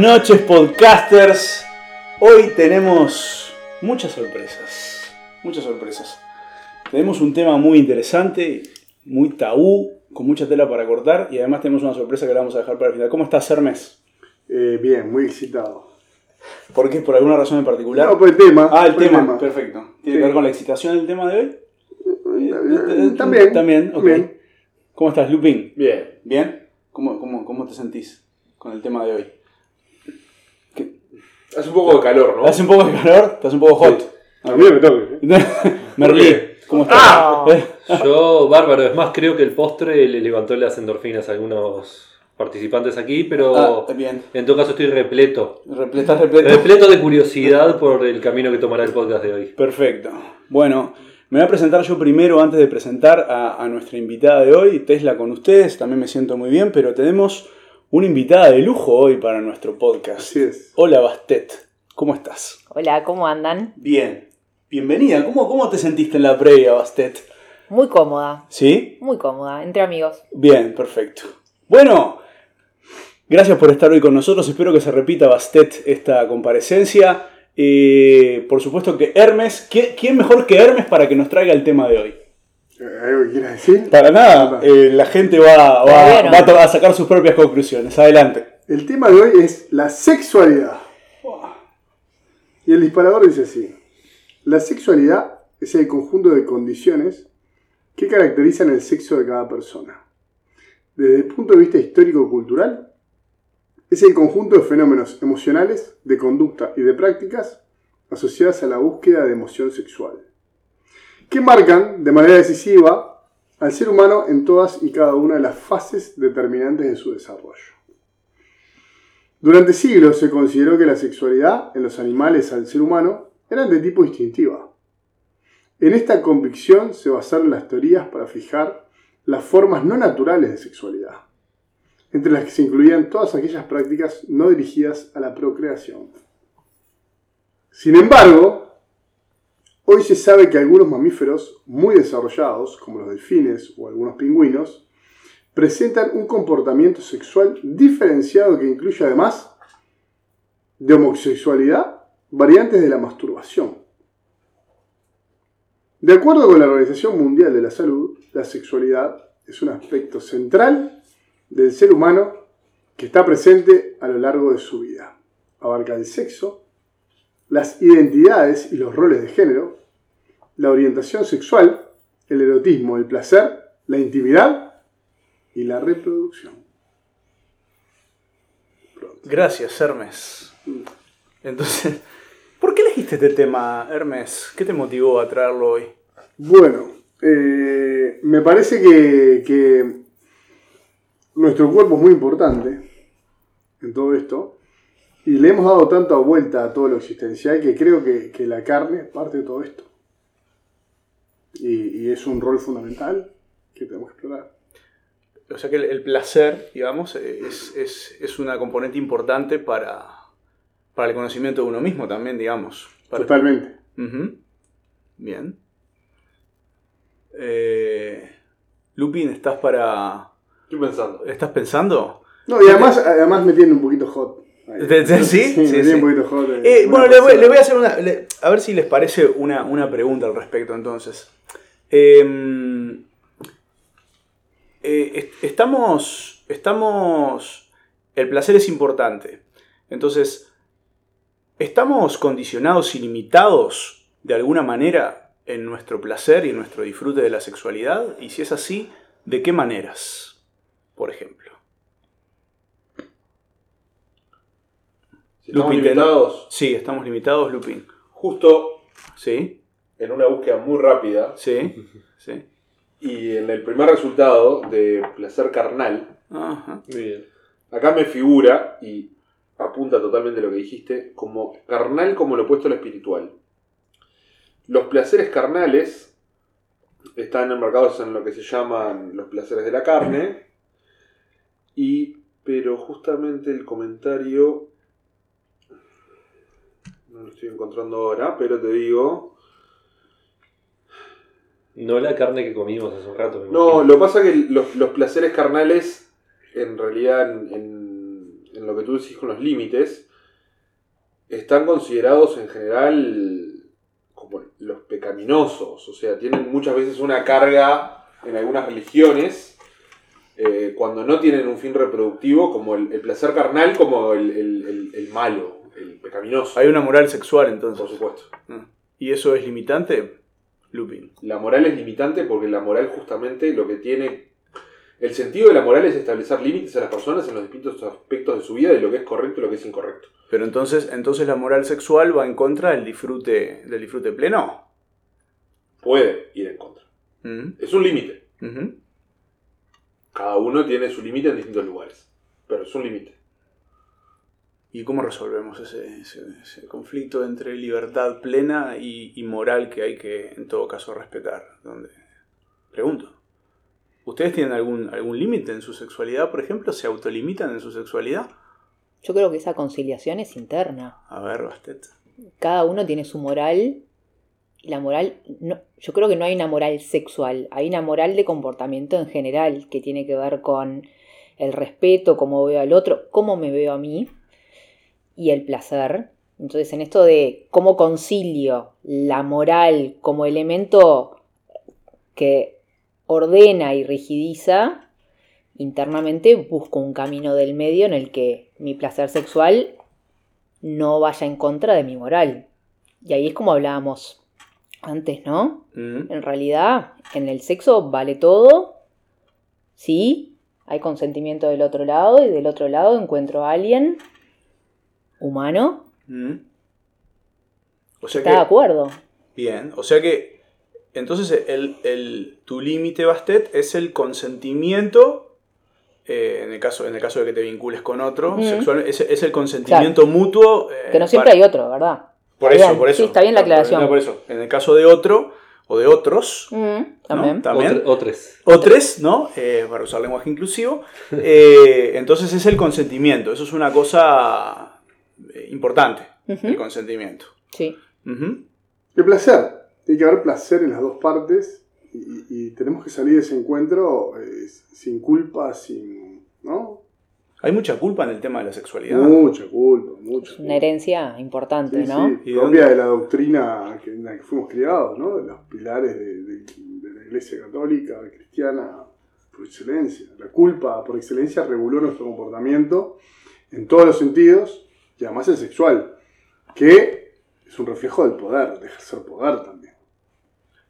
Noches, podcasters. Hoy tenemos muchas sorpresas. Muchas sorpresas. Tenemos un tema muy interesante, muy tabú, con mucha tela para cortar y además tenemos una sorpresa que la vamos a dejar para el final. ¿Cómo estás, Hermes? Eh, bien, muy excitado. ¿Por qué? ¿Por alguna razón en particular? No, por el tema. ah, el tema. Perfecto. ¿Tiene Sí. que ver con la excitación del tema de hoy? Eh, También. También, ok. Bien. ¿Cómo estás, Lupin? Bien. ¿Bien? ¿Cómo, cómo, cómo te sentís con el tema de hoy? Hace un poco de calor, ¿no? ¿Hace un poco de calor? ¿Estás un poco hot? A mí no me toque. ¿eh? Merlí, ¿cómo estás? ¡Ah! Eh, Yo, bárbaro, es más, creo que el postre le levantó las endorfinas a algunos participantes aquí, pero Ah, bien. en todo caso estoy repleto. Repleto, estás repleto. Repleto de curiosidad por el camino que tomará el podcast de hoy. Perfecto. Bueno, me voy a presentar yo primero antes de presentar a, a nuestra invitada de hoy, Tesla con ustedes. También me siento muy bien, pero tenemos una invitada de lujo hoy para nuestro podcast. Así es. Hola, Bastet. ¿Cómo estás? Hola, ¿cómo andan? Bien. Bienvenida. ¿Cómo, cómo te sentiste en la previa, Bastet? Muy cómoda, ¿Sí? muy cómoda, entre amigos. Bien, perfecto. Bueno, gracias por estar hoy con nosotros. Espero que se repita Bastet esta comparecencia. Eh, por supuesto que Hermes, ¿quién, quién mejor que Hermes para que nos traiga el tema de hoy? ¿Algo que quieras decir? Para nada, eh, la gente va, va- va a sacar sus propias conclusiones. Adelante. El tema de hoy es la sexualidad. Y el disparador dice así. La sexualidad es el conjunto de condiciones que caracterizan el sexo de cada persona. Desde el punto de vista histórico-cultural, es el conjunto de fenómenos emocionales, de conducta y de prácticas asociadas a la búsqueda de emoción sexual, que marcan de manera decisiva al ser humano en todas y cada una de las fases determinantes de su desarrollo. Durante siglos se consideró que la sexualidad en los animales al ser humano eran de tipo instintiva. En esta convicción se basaron las teorías para fijar las formas no naturales de sexualidad, entre las que se incluían todas aquellas prácticas no dirigidas a la procreación. Sin embargo, hoy se sabe que algunos mamíferos muy desarrollados, como los delfines o algunos pingüinos, presentan un comportamiento sexual diferenciado que incluye además de homosexualidad variantes de la masturbación. De acuerdo con la Organización Mundial de la Salud, la sexualidad es un aspecto central del ser humano que está presente a lo largo de su vida. Abarca el sexo, las identidades y los roles de género, la orientación sexual, el erotismo, el placer, la intimidad y la reproducción. Gracias, Hermes. Entonces, ¿por qué elegiste este tema, Hermes? ¿Qué te motivó a traerlo hoy? Bueno, eh, me parece que, que nuestro cuerpo es muy importante en todo esto y le hemos dado tanta vuelta a todo lo existencial que creo que, que la carne es parte de todo esto. Y, y es un rol fundamental que tenemos que explorar. O sea que el, el placer, digamos, es, es- es una componente importante para, para el conocimiento de uno mismo también, digamos. Para- Totalmente. Bien. Eh, Lupin, ¿estás para. Estoy pensando. ¿Estás pensando? No, y además, además me tiene un poquito hot. Ahí. ¿Te- te- sí? me Sí, tiene sí. un poquito hot. eh, bueno, le voy, persona. le voy a hacer una. le- a ver si les parece una, una pregunta al respecto entonces. Em, eh, est- estamos. Estamos. El placer es importante. Entonces, ¿estamos condicionados y limitados de alguna manera en nuestro placer y en nuestro disfrute de la sexualidad? Y si es así, ¿de qué maneras? Por ejemplo. Si estamos Lupin, limitados, Sí, estamos limitados, Lupin. justo Sí, en una búsqueda muy rápida sí, sí. y en el primer resultado de placer carnal, Ajá. Muy bien. acá me figura y apunta totalmente lo que dijiste, como carnal como lo opuesto a lo espiritual. Los placeres carnales están enmarcados en lo que se llaman los placeres de la carne, y pero justamente el comentario no lo estoy encontrando ahora, pero te digo, No la carne que comimos hace un rato. no, lo que pasa es que los, los placeres carnales en realidad en, en- en lo que tú decís con los límites, están considerados en general como los pecaminosos, o sea, tienen muchas veces una carga en algunas religiones, eh, cuando no tienen un fin reproductivo, como el, el placer carnal, como el- el malo, el pecaminoso, Hay una moral sexual entonces. por supuesto. Ah. ¿Y eso es limitante? Lupin. La moral es limitante porque la moral justamente lo que tiene... El sentido de la moral es establecer límites a las personas en los distintos aspectos de su vida de lo que es correcto y lo que es incorrecto. Pero entonces, entonces la moral sexual va en contra del disfrute, del disfrute pleno. Puede ir en contra. Mm, Es un límite. Cada uno tiene su límite en distintos lugares. Pero es un límite. ¿Y cómo resolvemos ese, ese- ese conflicto entre libertad plena y, y moral que hay que, en todo caso, respetar? Donde, pregunto. ¿Ustedes tienen algún, algún límite en su sexualidad, por ejemplo? ¿Se autolimitan en su sexualidad? Yo creo que esa conciliación es interna. A ver, Bastet. Cada uno tiene su moral. Y la moral, no, yo creo que no hay una moral sexual, hay una moral de comportamiento en general que tiene que ver con el respeto, cómo veo al otro, cómo me veo a mí y el placer. Entonces, en esto de cómo concilio la moral como elemento que ordena y rigidiza, internamente busco un camino del medio en el que mi placer sexual no vaya en contra de mi moral. Y ahí es como hablábamos antes, ¿no? Mm, En realidad, en el sexo vale todo. Sí, hay consentimiento del otro lado y del otro lado encuentro a alguien humano mm. O sea está de acuerdo. bien, o sea que, entonces el, el- tu límite, Bastet, es el consentimiento, eh, en, el caso, en el caso de que te vincules con otro, Ujú. sexual, es, es el consentimiento mutuo. eh, Que no siempre para- hay otro, ¿verdad? Por Está eso, bien, por eso. sí, está bien la No, por- aclaración. no, por eso. En el caso de otro o de otros, Mm, ¿no? también. También. O tres. O tres, ¿no? Eh, para usar lenguaje inclusivo. Eh, entonces es el consentimiento. Eso es una cosa eh, importante, el consentimiento. Sí. El placer. Tiene que haber placer en las dos partes y, tenemos que salir de ese encuentro eh, sin culpa, sin. ¿No? Hay mucha culpa en el tema de la sexualidad. Mucha culpa, mucha. Es una herencia importante, Sí, ¿no? sí, ¿Y de propia dónde? de la doctrina que- en la que fuimos criados, ¿no? De los pilares de, de- de la iglesia católica, cristiana, por excelencia. La culpa, por excelencia, reguló nuestro comportamiento en todos los sentidos y además el sexual, que es un reflejo del poder, de ejercer poder también.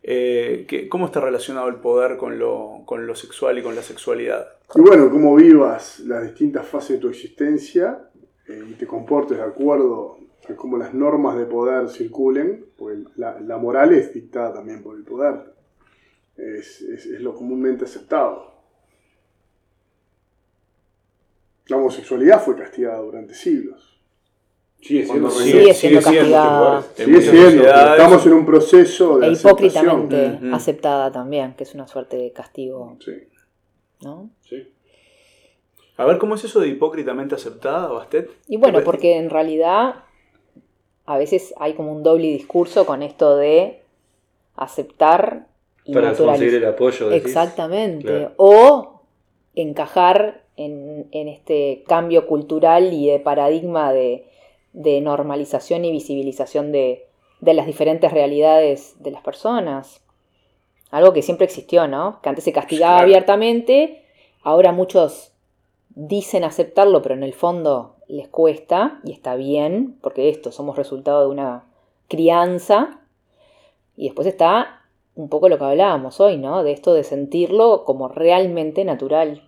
Eh, ¿qué- ¿Cómo está relacionado el poder con lo, con lo sexual y con la sexualidad? Y bueno, cómo vivas las distintas fases de tu existencia eh, y te comportes de acuerdo a cómo las normas de poder circulen, porque la, la moral es dictada también por el poder. Es, es- es lo comúnmente aceptado. La homosexualidad fue castigada durante siglos. Sigue siendo Cuando Sigue siendo castigada. Sigue siendo, estamos en un proceso de E hipócritamente aceptada también, que es una suerte de castigo, Sí. ¿no? Sí. A ver, ¿cómo es eso de hipócritamente aceptada, Bastet? Y bueno, ¿Qué- porque en realidad a veces hay como un doble discurso con esto de aceptar y Para conseguir el apoyo. decís. Exactamente. Claro. O encajar en, en este cambio cultural y de paradigma de, de normalización y visibilización de, de las diferentes realidades de las personas. Algo que siempre existió, ¿no? Que antes se castigaba Claro. abiertamente, ahora muchos dicen aceptarlo, pero en el fondo les cuesta, y está bien, porque esto somos resultado de una crianza. Y después está un poco lo que hablábamos hoy, ¿no? De esto de sentirlo como realmente natural.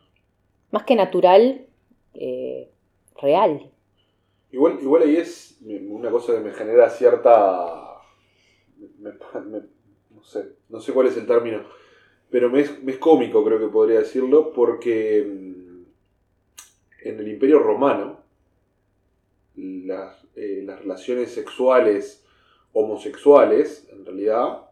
Más que natural, eh, real. Igual, igual ahí es una cosa que me genera cierta. me- me- no, sé, no sé cuál es el término, pero me es, me es cómico, creo que podría decirlo, porque mm, en el Imperio Romano las, eh, las relaciones sexuales homosexuales, en realidad,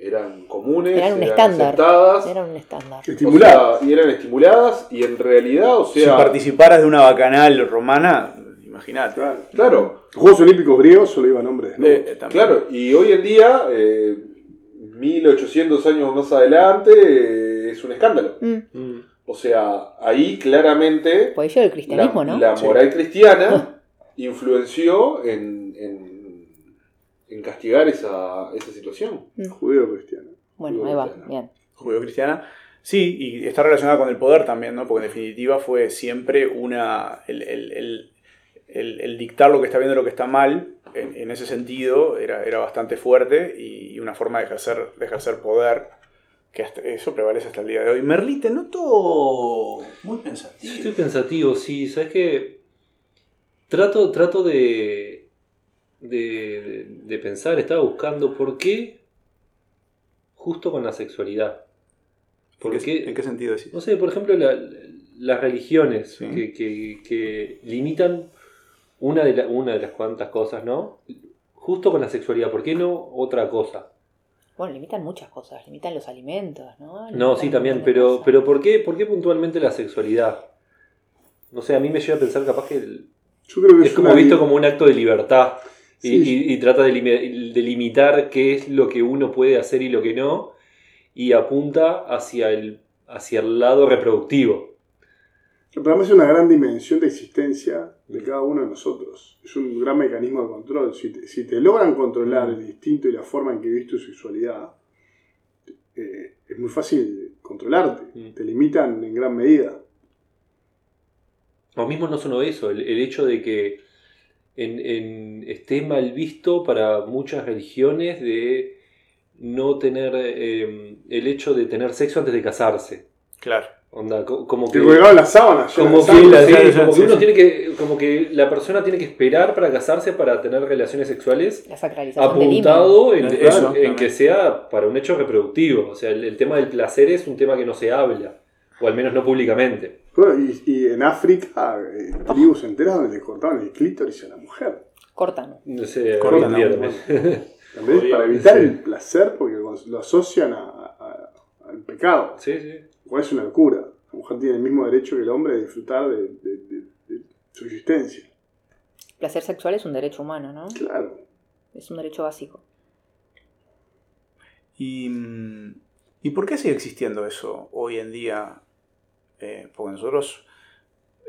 eran comunes, Eran un estándar. aceptadas, Era un estándar. o sea, y eran estimuladas, y en realidad, o si sea, participaras de una bacanal romana, imagínate. Claro. claro, Los Juegos Olímpicos griegos solo iban hombres. ¿no? Eh, eh. Claro, y hoy en día, eh, 1800 años más adelante, eh, es un escándalo. Mm, Mm. O sea, ahí claramente Por ello el cristianismo, la, ¿no? la moral cristiana influenció en, en, en castigar esa, esa situación. Judeo cristiano. Bueno, ahí va, bien. Judeo-cristiana. Sí, y está relacionada con el poder también, ¿no? Porque en definitiva fue siempre una. El, el- el- el- el dictar lo que está bien y lo que está mal, en, en ese sentido, era, era bastante fuerte y, y una forma de ejercer, de ejercer poder, que hasta- eso prevalece hasta el día de hoy. Merlí, te noto muy pensativo. Estoy pensativo, sí, sabes que trato, trato de, de, de- de pensar, estaba buscando por qué justo con la sexualidad. ¿En ¿Por qué, qué? en qué sentido decís? No sé, por ejemplo, la- las religiones Sí. que, que- que limitan una de, la- una de las cuantas cosas, ¿no? Justo con la sexualidad, ¿por qué no otra cosa? Bueno, limitan muchas cosas, limitan los alimentos, ¿no? No, Limitan sí, también, pero, cosas. pero ¿por, qué, ¿por qué puntualmente la sexualidad? No sé, a mí me lleva a pensar capaz que el- Yo creo que es, es como visto como un acto de libertad y, Sí. y- y trata de limitar qué es lo que uno puede hacer y lo que no y apunta hacia el, hacia el lado reproductivo. Para mí es una gran dimensión de existencia de cada uno de nosotros. Es un gran mecanismo de control. Si te, si te logran controlar el instinto y la forma en que vivís tu sexualidad, eh, es muy fácil controlarte. Mm. Te limitan en gran medida. O mismo no solo eso, el, el hecho de que en, en- esté mal visto para muchas religiones de no tener eh, el hecho de tener sexo antes de casarse. Claro. Onda, co- como Te que... colgaban las sábanas. Como llenas que, de sangre. la- sí, sí, como sí, que uno tiene que, como que la persona tiene que esperar para casarse para tener relaciones sexuales La sacralización del apuntado en, Eso, claro, en que sea para un hecho reproductivo. O sea, el, el tema del placer es un tema que no se habla, o al menos no públicamente. Bueno, y, y en África, eh, tribus enteras donde le cortaban el clítoris a la mujer. Cortan. No sé, Cortan en también. Para evitar el placer, porque lo asocian a- a- al pecado. Sí, sí. Cual es una locura. La mujer tiene el mismo derecho que el hombre de disfrutar de, de- de- de su existencia. Placer sexual es un derecho humano, ¿no? Claro. Es un derecho básico. ¿Y, ¿y por qué sigue existiendo eso hoy en día? Eh, porque nosotros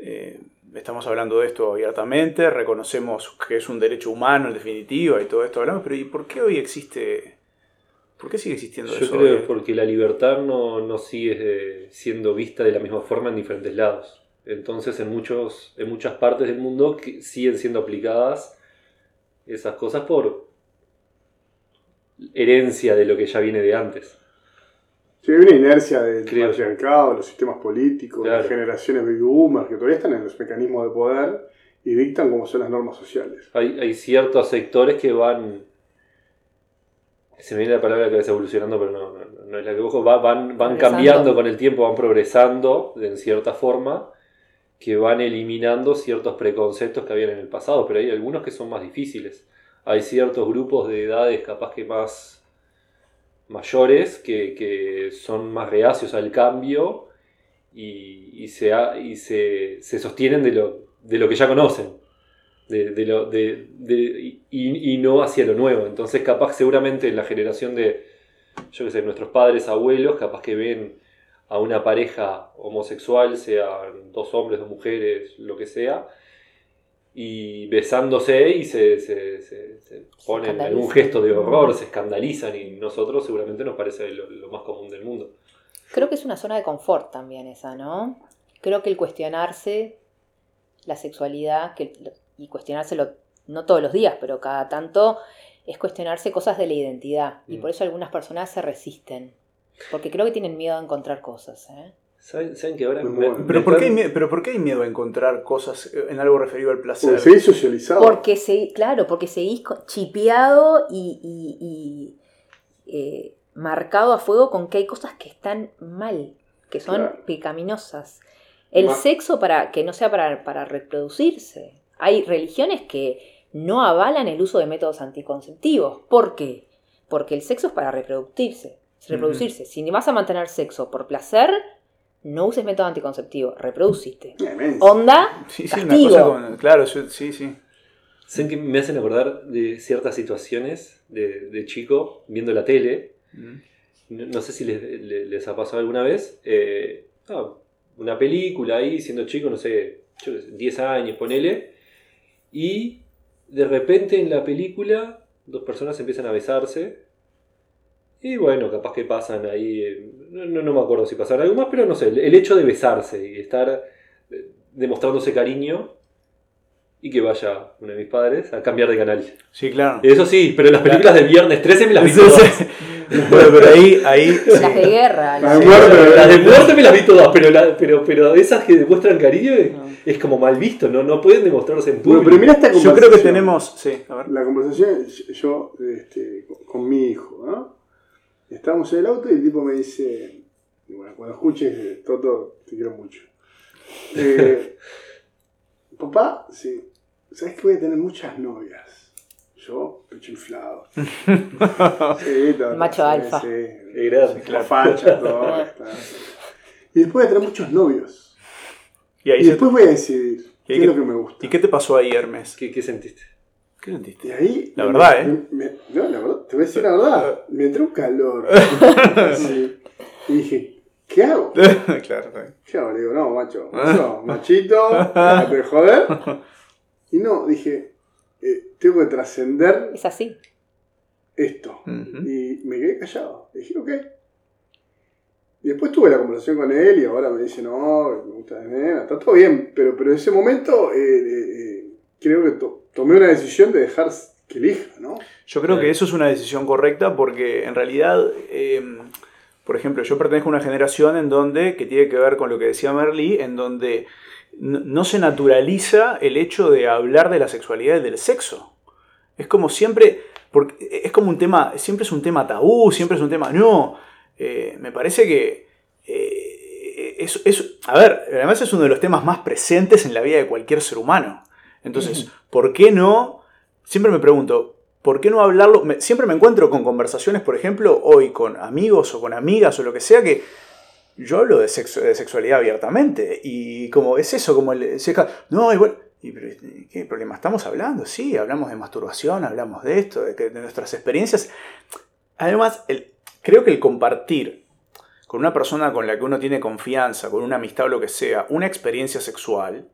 eh, estamos hablando de esto abiertamente, reconocemos que es un derecho humano en definitiva y todo esto hablamos, pero ¿y por qué hoy existe? ¿Por qué sigue existiendo Yo eso? creo hoy? porque la libertad no, no sigue eh, siendo vista de la misma forma en diferentes lados. Entonces en, muchos, en muchas partes del mundo que siguen siendo aplicadas esas cosas por herencia de lo que ya viene de antes. Sí, hay una inercia del Creo. patriarcado, los sistemas políticos, Claro. las generaciones baby boomers que todavía están en los mecanismos de poder y dictan cómo son las normas sociales. Hay, hay ciertos sectores que van... Se me viene la palabra que es evolucionando, pero no, no- no es la que busco. Va- van, van cambiando con el tiempo, van progresando en cierta forma, que van eliminando ciertos preconceptos que habían en el pasado, pero hay algunos que son más difíciles. Hay ciertos grupos de edades capaz que más mayores que, que son más reacios al cambio y, y se, ha- y se, se sostienen de lo, de lo que ya conocen de, de lo, de, de- y, y no hacia lo nuevo. Entonces, capaz, seguramente en la generación de, yo qué sé, nuestros padres, abuelos, capaz que ven a una pareja homosexual, sean dos hombres, dos mujeres, lo que sea, y besándose y se, se, se- se ponen en algún gesto de horror, se escandalizan y nosotros seguramente nos parece lo, lo más común del mundo. Creo que es una zona de confort también esa, ¿no? Creo que el cuestionarse la sexualidad, que, y cuestionárselo no todos los días, pero cada tanto, es cuestionarse cosas de la identidad. Y Mm. por eso algunas personas se resisten. Porque creo que tienen miedo a encontrar cosas. ¿eh? ¿Saben, saben que ahora... Me-. ¿Pero me por, qué hay, ¿Pero por qué hay miedo a encontrar cosas en algo referido al placer? Porque seguís socializado. Porque se, claro, porque seguís chipeado y, y- y, eh, marcado a fuego con que hay cosas que están mal, que son Claro. pecaminosas. El Ma- sexo para que no sea para, para reproducirse. Hay religiones que no avalan el uso de métodos anticonceptivos. ¿Por qué? Porque el sexo es para reproducirse. reproducirse. Si vas a mantener sexo por placer, no uses método anticonceptivo, reproduciste. Onda, Sí, sí, una castigo. cosa con- Claro, yo- sí, sí. ¿Saben que me hacen acordar de ciertas situaciones de, de chico viendo la tele? No, no sé si les, le- les ha pasado alguna vez. eh, ah, una película ahí, siendo chico, no sé, sé, 10 años, ponele, y de repente en la película dos personas empiezan a besarse. Y bueno, capaz que pasan ahí, eh, no, no, no me acuerdo si pasaron algo más, pero no sé, el, el hecho de besarse y estar eh, demostrándose cariño y que vaya uno de mis padres a cambiar de canal. Sí, claro. Eso sí, pero las películas de viernes 13 me las vi Sí, todas. sí. Bueno, pero ahí, ahí Las de guerra. La las de muerte, Las de muerte me las vi todas, pero, la- pero, pero esas que demuestran cariño es, No. es como mal visto, no, no pueden demostrarse en Bueno, público. pero mira esta yo conversación. creo que tenemos. Sí, a ver. La conversación, yo, este, con- mi hijo, ¿no? Estábamos en el auto y el tipo me dice, y bueno, cuando escuches, eh, Toto, te quiero mucho. Eh, papá, sí, ¿sabes que voy a tener muchas novias? Yo, pecho inflado. Sí, todo, Macho sí, alfa. Sí, Qué grande. la facha, todo. Y después voy a tener muchos novios. Y, ahí Y se- después voy a decidir ¿Y qué es lo que me gusta. ¿Y qué te pasó ahí, Hermes? ¿Qué, qué sentiste? ¿Qué sentiste? Y ahí. La me- verdad, ¿eh? me- me- no, la verdad, te voy a decir la verdad. Me entró un calor. Y dije, ¿qué hago? claro. ¿Qué hago? Le digo, no, macho. No, machito, de joder. Y no, dije, tengo que trascender Es así. esto. Y me quedé callado. Dije, ok. Y después tuve la conversación con él y ahora me dice, no, me gusta de nena, está todo bien. Pero, pero en ese momento eh, eh, eh, creo que to- tomé una decisión de dejar que elija, ¿no? Yo creo Sí. que eso es una decisión correcta porque en realidad, eh, por ejemplo, yo pertenezco a una generación en donde, que tiene que ver con lo que decía Merly, en donde no, no se naturaliza el hecho de hablar de la sexualidad y del sexo. Es como siempre, porque es como un tema, siempre es un tema tabú, siempre es un tema, no, eh, me parece que... eh, es, es- a ver, además es uno de los temas más presentes en la vida de cualquier ser humano. Entonces, ¿por qué no? Siempre me pregunto, ¿por qué no hablarlo? Me- siempre me encuentro con conversaciones, por ejemplo, hoy con amigos o con amigas o lo que sea, que yo hablo de, sexo- de sexualidad abiertamente. Y como es eso, como el... No, igual... ¿Y pero, ¿Qué problema? ¿Estamos hablando? Sí, hablamos de masturbación, hablamos de esto, de, nuestras experiencias. Además, el- creo que el compartir con una persona con la que uno tiene confianza, con una amistad o lo que sea, una experiencia sexual,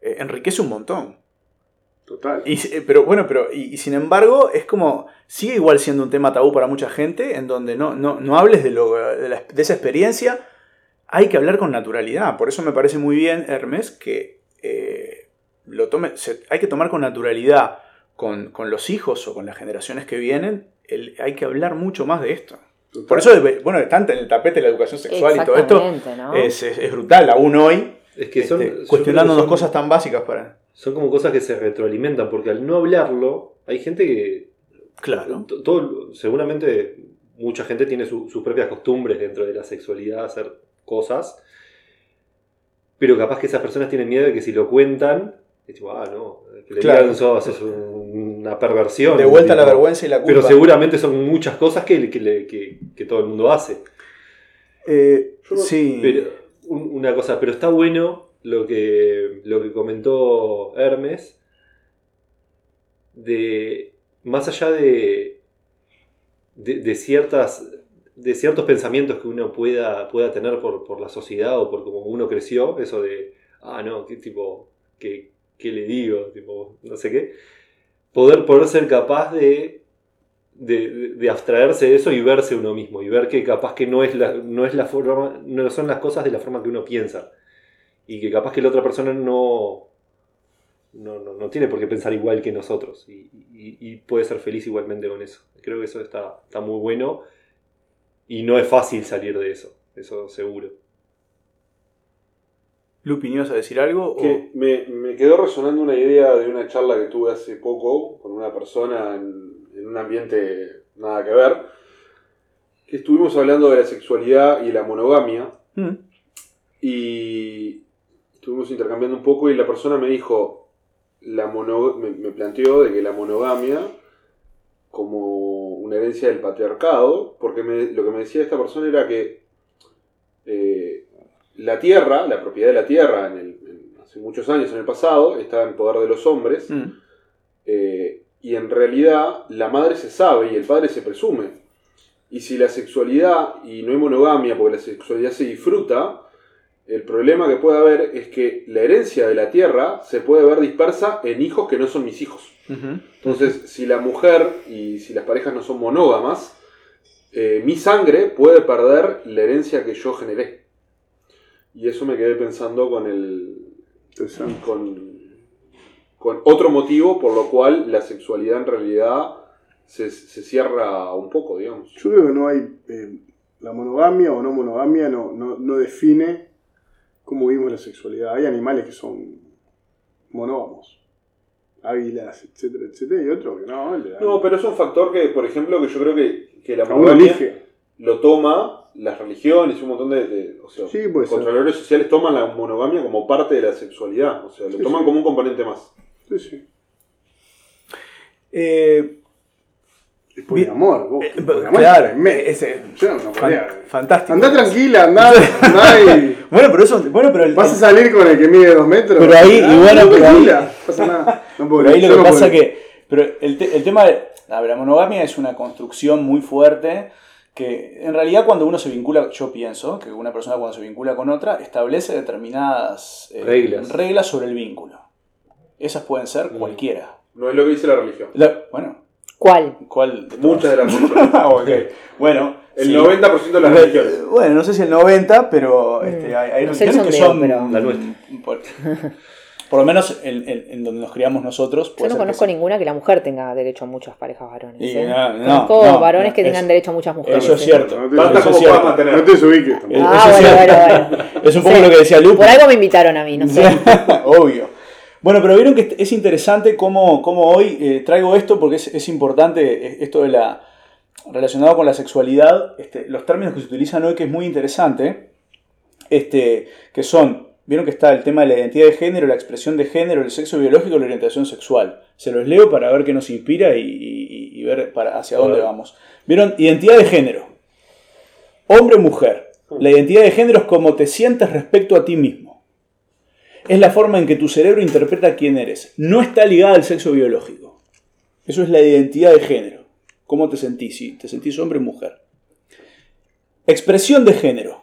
eh, enriquece un montón. Total. Y, eh, pero bueno, pero y, y sin embargo es como, sigue igual siendo un tema tabú para mucha gente, en donde no, no, no hables de, lo, de, la- de esa experiencia, hay que hablar con naturalidad. Por eso me parece muy bien, Hermes, que lo tome, se- hay que tomar con naturalidad con, con los hijos o con las generaciones que vienen, el- hay que hablar mucho más de esto. total. Por eso, bueno, está en el tapete la educación sexual y todo esto. Es, es- es brutal, aún hoy, Es que son, este, que son- cosas tan básicas para... Son como cosas que se retroalimentan, porque al no hablarlo, hay gente que. Claro. todo, seguramente mucha gente tiene su- sus propias costumbres dentro de la sexualidad, hacer cosas. Pero capaz que esas personas tienen miedo de que si lo cuentan, tipo, ah, no, que le Claro. digan sos, sos una perversión. De vuelta la tipo. vergüenza y la culpa. Pero seguramente son muchas cosas que, que, que- que todo el mundo hace. Eh, Yo- sí. Pero, un- una cosa, pero está bueno lo que, lo que comentó Hermes, de más allá de, de, de ciertas de ciertos pensamientos que uno pueda, pueda tener por, por la sociedad o por cómo uno creció, eso de, ah, no, qué tipo, qué, qué le digo, tipo, no sé qué, poder, poder ser capaz de, de, de- abstraerse de eso y verse uno mismo, y ver que capaz que no es la, no es la forma, no son las cosas de la forma que uno piensa, y que capaz que la otra persona no, no, no, no tiene por qué pensar igual que nosotros, y, y- y puede ser feliz igualmente con eso. Creo que eso está, está muy bueno, y no es fácil salir de eso, eso seguro. Lupi, ¿no ibas a decir algo? o- Que me, me quedó resonando una idea de una charla que tuve hace poco con una persona en, en un ambiente nada que ver, que estuvimos hablando de la sexualidad y la monogamia, Mm. y estuvimos intercambiando un poco y la persona me dijo, la mono, me, me planteó de que la monogamia como una herencia del patriarcado, porque me- lo que me decía esta persona era que eh, la tierra, la propiedad de la tierra en el- en- hace muchos años en el pasado, estaba en poder de los hombres, Mm. eh, y en realidad la madre se sabe y el padre se presume. Y si la sexualidad, y no hay monogamia porque la sexualidad se disfruta, El problema que puede haber es que la herencia de la tierra se puede ver dispersa en hijos que no son mis hijos. Entonces, si la mujer y si las parejas no son monógamas, eh, mi sangre puede perder la herencia que yo generé. Y eso me quedé pensando con el. Con, con otro motivo por lo cual la sexualidad en realidad se, se cierra un poco, digamos. Yo creo que no hay. eh, la monogamia o no monogamia no, no, no define cómo vivimos la sexualidad. Hay animales que son monógamos. Águilas, etcétera, etcétera, y otros que no. No, pero es un factor que, por ejemplo, que yo creo que, que la monogamia lo toma las religiones y un montón de, de- o sea, Sí, puede ser. controladores sociales toman la monogamia como parte de la sexualidad, o sea, lo Sí, toman sí. como un componente más. Sí, sí. Eh, Es poliamor. Vos, eh, claro, es ese- Yo no fan- fantástico. Andá tranquila, andá, andá y. Bueno, pero eso, bueno, pero el- Vas a salir con el que mide dos metros. Pero ahí, y bueno, andá pero ahí- tranquila, no pasa nada. No puedo Pero ahí lo que no pasa puedo. que. Pero el, te- el tema de. a ver, la monogamia es una construcción muy fuerte que en realidad cuando uno se vincula, yo pienso que una persona cuando se vincula con otra establece determinadas eh, Reglas. reglas sobre el vínculo. Esas pueden ser Mm. cualquiera. No es lo que dice la religión. La- bueno, ¿Cuál? ¿cuál? de Muchas de las religiones. Ah. Bueno, El sí. 90% de las religiones. Bueno, no sé si el 90, pero este, hay, hay No religiones que son. pero- La nuestra. Por, lo menos en, en- en donde nos criamos nosotros. Yo no conozco ninguna que la mujer tenga derecho a muchas parejas varones. Y ¿eh? no, no, conozco no, varones no, que tengan es- derecho a muchas mujeres. Eso es ¿eh? cierto. No te- Basta Eso como es cierto. puedas mantener. No te desubiques tampoco. Ah, Eso bueno, bueno, bueno. Es un poco Sí. lo que decía Lupo. Por algo me invitaron a mí, no sé. Obvio. Bueno, pero vieron que es interesante cómo, cómo hoy eh, traigo esto porque es, es importante eh, esto de la relacionado con la sexualidad, este, los términos que se utilizan hoy que es muy interesante, este, que son, vieron que está el tema de la identidad de género, la expresión de género, el sexo biológico y la orientación sexual. Se los leo para ver qué nos inspira y, y- y ver para hacia dónde vamos. Vieron, identidad de género. Hombre o mujer. La identidad de género es cómo te sientes respecto a ti mismo. Es la forma en que tu cerebro interpreta quién eres. No está ligada al sexo biológico. Eso es la identidad de género. ¿Cómo te sentís? Si te sentís hombre o mujer. Expresión de género.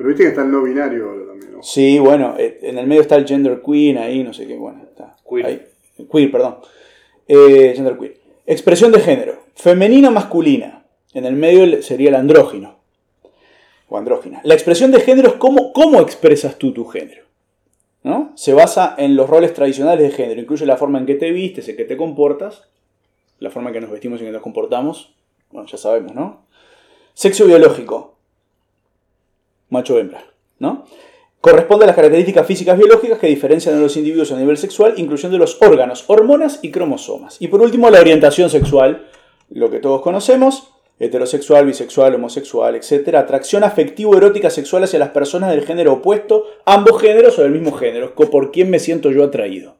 Pero viste que está el no binario ahora también, ¿no? Sí, bueno, eh, en el medio está el gender queen ahí, no sé qué, bueno, está. Queer. Ahí. Queer, perdón. Eh, gender queer. Expresión de género. Femenina, masculina. En el medio sería el andrógino. O andrógina. La expresión de género es cómo, cómo expresas tú tu género. ¿no? Se basa en los roles tradicionales de género. Incluye la forma en que te vistes, en que te comportas. La forma en que nos vestimos y en que nos comportamos. Bueno, ya sabemos, ¿no? Sexo biológico. Macho o hembra, ¿no? Corresponde a las características físicas biológicas que diferencian a los individuos a nivel sexual, incluyendo los órganos, hormonas y cromosomas. Y por último, la orientación sexual, lo que todos conocemos, heterosexual, bisexual, homosexual, etc. Atracción afectivo-erótica sexual hacia las personas del género opuesto, ambos géneros o del mismo género, por quién me siento yo atraído.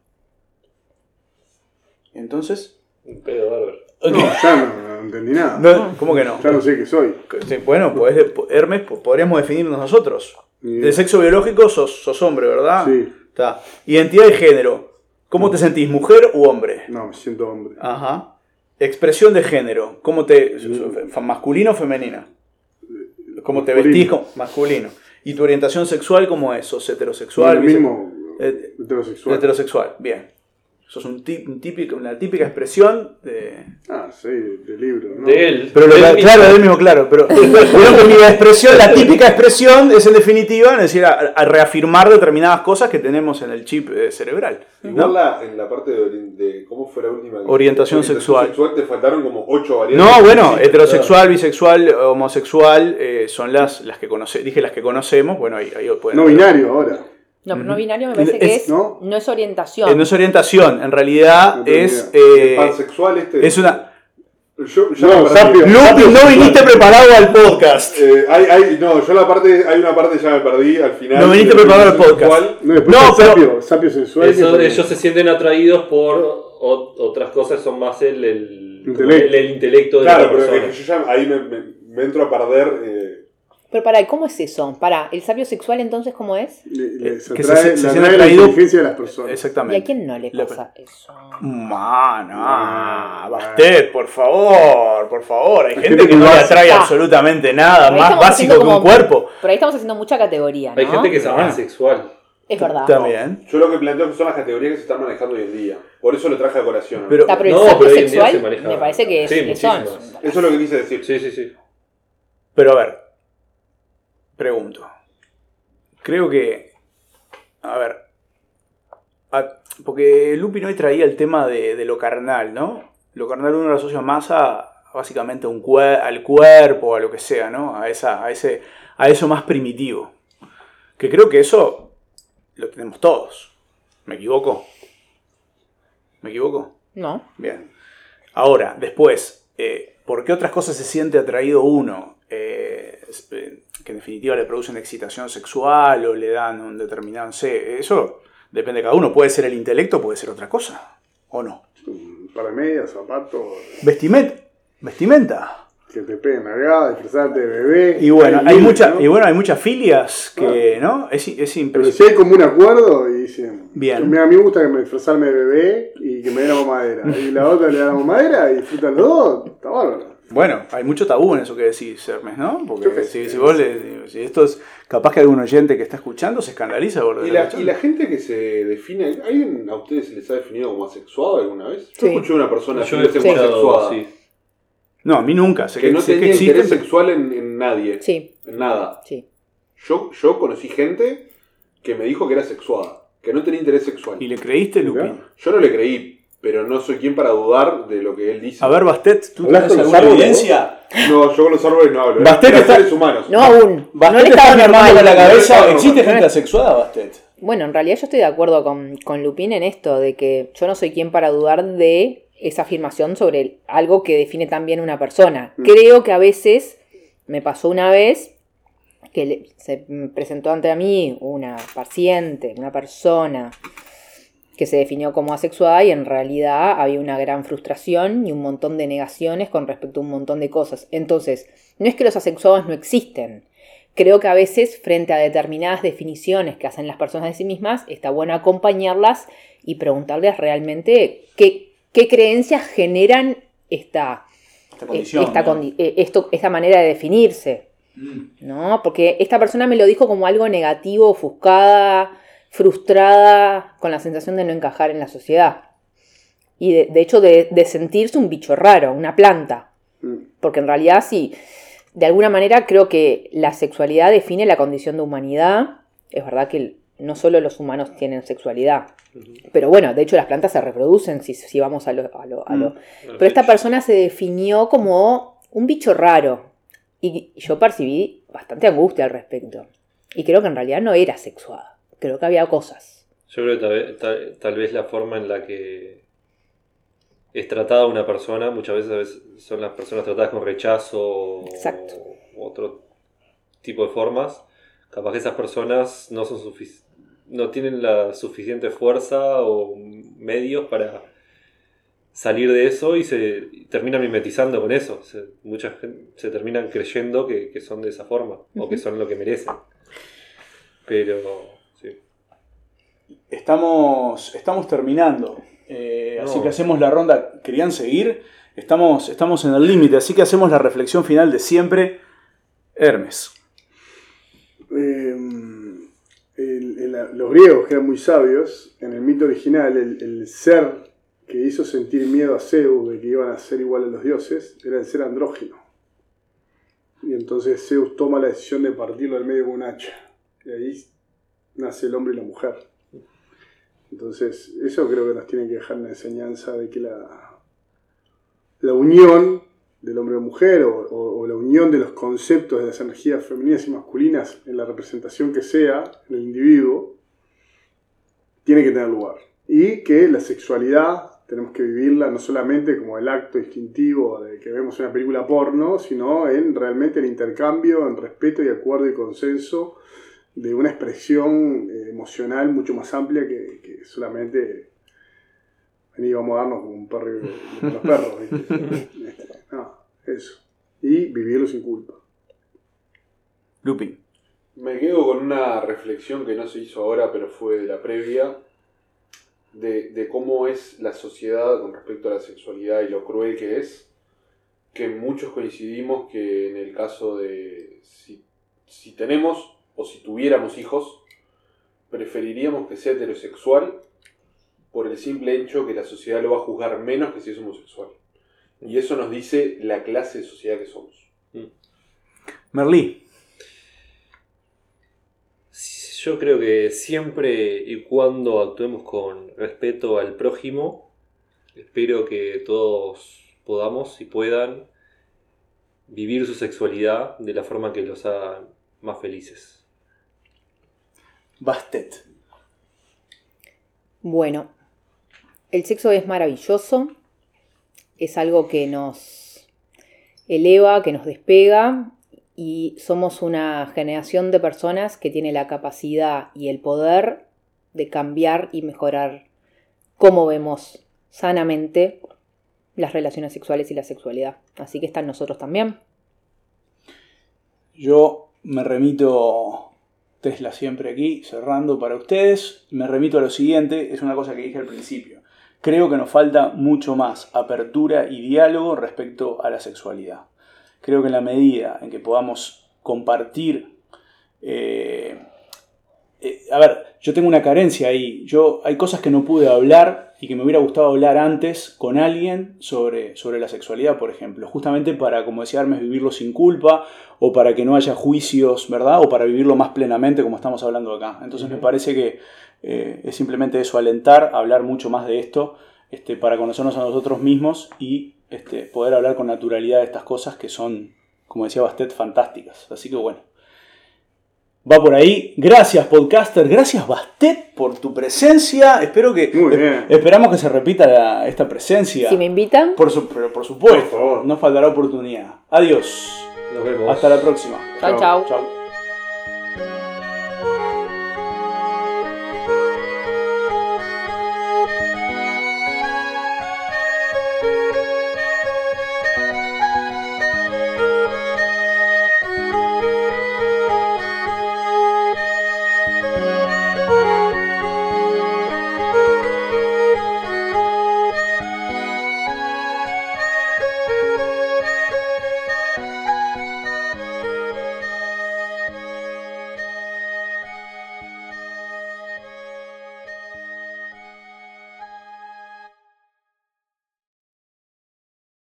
Entonces... Un pedo bárbaro. No, ya no, no entendí nada. No, ¿Cómo que no? Ya no sé qué soy. Sí, Bueno, pues Hermes, po- podríamos definirnos nosotros. De sexo biológico sos, sos hombre, ¿verdad? Sí. Está. Identidad de género. ¿Cómo te sentís, mujer u hombre? No, me siento hombre. Ajá. Expresión de género. ¿Cómo te. fe- ¿Masculino o femenina? ¿Cómo te vestís? como- Masculino. ¿Y tu orientación sexual cómo es? ¿Sos heterosexual? lo mismo eh, heterosexual. Heterosexual, bien. Sos un tip- un típico, una típica expresión de. Ah, sí, de libro. ¿no? De él. Pero lo Del que- mismo. claro, del mismo, claro. Pero creo que mi expresión, la típica expresión es en definitiva, es decir, a, a reafirmar determinadas cosas que tenemos en el chip eh, cerebral. ¿no? Igual la- en la parte de, de cómo fue la última. Orientación sexual. te faltaron como ocho variantes. No, bueno, heterosexual, bisexual, homosexual, eh, son las, las que conoce, dije las que conocemos, bueno, ahí, ahí pueden No binario ahora. No, pero no binario me parece que Es- es, ¿no? no, es orientación. Eh, no es orientación, en realidad es, eh, pansexual este. es una... Yo, ya No, sapio. No viniste preparado al podcast. Eh, hay, hay, no, yo la parte, hay una parte ya me perdí al final. No viniste preparado al podcast. sexual. No, No, pero- sapio, sapio sensual. Eso, es- ellos se sienten atraídos por o- otras cosas, son más el, el, Intelecto. el- el intelecto de Claro, la pero persona. es que yo ya ahí me, me- me entro a perder. Pero para, ¿cómo es eso? Para, ¿el sabio sexual entonces cómo es? Le- les Eh, que se- atrae- se le atrae la inteligencia de las personas. ¿Y Exactamente. a quién no le Le- pasa eso? Mana, Ah, Bastet, por favor, por favor. Hay gente que no le atrae Ah. absolutamente nada más básico que un como- cuerpo. Pero ahí estamos haciendo mucha categoría, ¿no? Hay gente que es Ah. asexual. Es verdad. También. Yo lo que planteo que son las categorías que se están manejando hoy en día. Por eso lo traje a colación. Pero- el No, sabio pero hoy en día sexual se maneja- me parece que es, Sí, que son. muchísimas. Eso es lo que quise decir. Sí, sí, sí. Pero a ver, pregunto. Creo que. A ver. a- porque Lupin hoy traía el tema de, de lo carnal, ¿no? Lo carnal uno lo asocia más a básicamente un cuer- al cuerpo, a lo que sea, ¿no? A, esa, a, ese, a eso más primitivo. Que creo que eso lo tenemos todos. ¿Me equivoco? ¿Me equivoco? No. Bien. Ahora, después, eh, ¿por qué otras cosas se siente atraído uno? Eh, que en definitiva le producen excitación sexual o le dan un determinado... no sé, eso depende de cada uno. Puede ser el intelecto, puede ser otra cosa. ¿O no? Un par de medias, zapatos, Vestimenta. Vestimenta. que te peguen nalgada, disfrazarte de bebé. Y bueno, hay, miles, mucha, ¿no? y bueno, hay muchas filias que, ¿no? Es, es Pero impresionante. si hay como un acuerdo y dicen, Bien. "Mira, a mí me gusta que me disfrazarme de bebé y que me den la mamadera. Y la otra le da la mamadera y disfrutan los dos, está bárbaro. Bueno, hay mucho tabú en eso que decís, Hermes, ¿no? Porque si, vos le, si esto es capaz que algún oyente que está escuchando se escandaliza por lo Y que la, y la gente que se define. ¿Alguien a ustedes se les ha definido como asexuado alguna vez? Yo Sí. escuché a una persona como escuchado, asexuada. sí. No, a mí nunca. Sé Que que, no sé que interés sexual en, en nadie. Sí, En nada. sí. Yo, yo conocí gente que me dijo que era sexuada. Que no tenía interés sexual. ¿Y le creíste. Lupin? Yo no le creí, pero no soy quien para dudar de lo que él dice. A ver, Bastet, ¿tú ¿Hablas tienes alguna árboles, evidencia? No, yo con los árboles no hablo. Bastet está- seres humanos. No aún. Bastet no en está normal. con la cabeza. ¿Existe gente asexuada, Bastet? Bueno, en realidad yo estoy de acuerdo con, con Lupín en esto, de que yo no soy quien para dudar de esa afirmación sobre algo que define también una persona. Mm. Creo que a veces, me pasó una vez, que le- se me presentó ante a mí una paciente, una persona que se definió como asexuada y en realidad había una gran frustración y un montón de negaciones con respecto a un montón de cosas. Entonces, no es que los asexuados no existen, Creo que a veces, frente a determinadas definiciones que hacen las personas de sí mismas, está bueno acompañarlas y preguntarles realmente qué, qué creencias generan esta, Esta condición. esta, eh, esto, esta manera de definirse. Mm. ¿no? Porque esta persona me lo dijo como algo negativo, ofuscada, frustrada, con la sensación de no encajar en la sociedad. Y de, de hecho de, de sentirse un bicho raro, una planta. Mm. Porque en realidad sí, de alguna manera creo que la sexualidad define la condición de humanidad. Es verdad que no solo los humanos tienen sexualidad. Pero bueno, de hecho las plantas se reproducen si, si vamos a lo... a lo- a lo- Pero esta persona se definió como un bicho raro. Y yo percibí bastante angustia al respecto. Y creo que en realidad no era sexuada. Creo que había cosas. Yo creo que tal vez, tal- tal vez la forma en la que es tratada una persona, muchas veces, son las personas tratadas con rechazo o Exacto. u otro tipo de formas. Capaz que esas personas no son no tienen la suficiente fuerza o medios para salir de eso y se y terminan mimetizando con eso. Se, mucha gente se terminan creyendo que, que son de esa forma o que son lo que merecen. Pero. Estamos, estamos terminando. Eh, Así que hacemos la ronda. ¿Querían seguir? Estamos, estamos en el límite, así que hacemos la reflexión final de siempre. Hermes. Eh, el- el- los griegos, que eran muy sabios, en el mito original, el, el ser que hizo sentir miedo a Zeus de que iban a ser igual a los dioses, era el ser andrógino. Y entonces Zeus toma la decisión de partirlo al medio con un hacha. Y ahí nace el hombre y la mujer. Entonces, eso creo que nos tiene que dejar una enseñanza de que la, la unión del hombre y mujer o, o- o la unión de los conceptos de las energías femeninas y masculinas en la representación que sea en el individuo tiene que tener lugar. Y que la sexualidad tenemos que vivirla no solamente como el acto instintivo de que vemos una película porno, sino en realmente el intercambio, en respeto y acuerdo y consenso de una expresión eh, emocional mucho más amplia que solamente vení, vamos a darnos como un perro y- con los perros. ¿viste? No, eso. Y vivirlo sin culpa. Lupin. Me quedo con una reflexión que no se hizo ahora, pero fue de la previa, de, de cómo es la sociedad con respecto a la sexualidad y lo cruel que es, que muchos coincidimos que en el caso de si, si tenemos o si tuviéramos hijos, preferiríamos que sea heterosexual por el simple hecho que la sociedad lo va a juzgar menos que si es homosexual. Y eso nos dice la clase de sociedad que somos. Merlí. Yo creo que siempre y cuando actuemos con respeto al prójimo, espero que todos podamos y puedan vivir su sexualidad de la forma que los haga más felices. Bastet. Bueno, el sexo es maravilloso, es algo que nos eleva, que nos despega y somos una generación de personas que tiene la capacidad y el poder de cambiar y mejorar cómo vemos sanamente las relaciones sexuales y la sexualidad. Así que está en nosotros también. Yo me remito, Tesla siempre aquí, cerrando para ustedes, me remito a lo siguiente, es una cosa que dije al principio. Creo que nos falta mucho más apertura y diálogo respecto a la sexualidad. Creo que en la medida en que podamos compartir... eh, eh, a ver, yo tengo una carencia ahí. Yo, hay cosas que no pude hablar y que me hubiera gustado hablar antes con alguien sobre, sobre la sexualidad, por ejemplo. Justamente para, como decía Hermes, vivirlo sin culpa o para que no haya juicios, ¿verdad? O para vivirlo más plenamente como estamos hablando acá. Entonces me parece que eh, es simplemente eso, alentar, hablar mucho más de esto este, para conocernos a nosotros mismos y este, poder hablar con naturalidad de estas cosas que son, como decía Bastet, fantásticas. Así que bueno. Va por ahí. Gracias, podcaster. Gracias, Bastet, por tu presencia. Espero que. Muy bien. Esperamos que se repita la- esta presencia. Si me invitan, Por, su- pero por supuesto. Por favor. No faltará oportunidad. Adiós. Nos vemos. Hasta la próxima. chao, Chao. chao. Chao.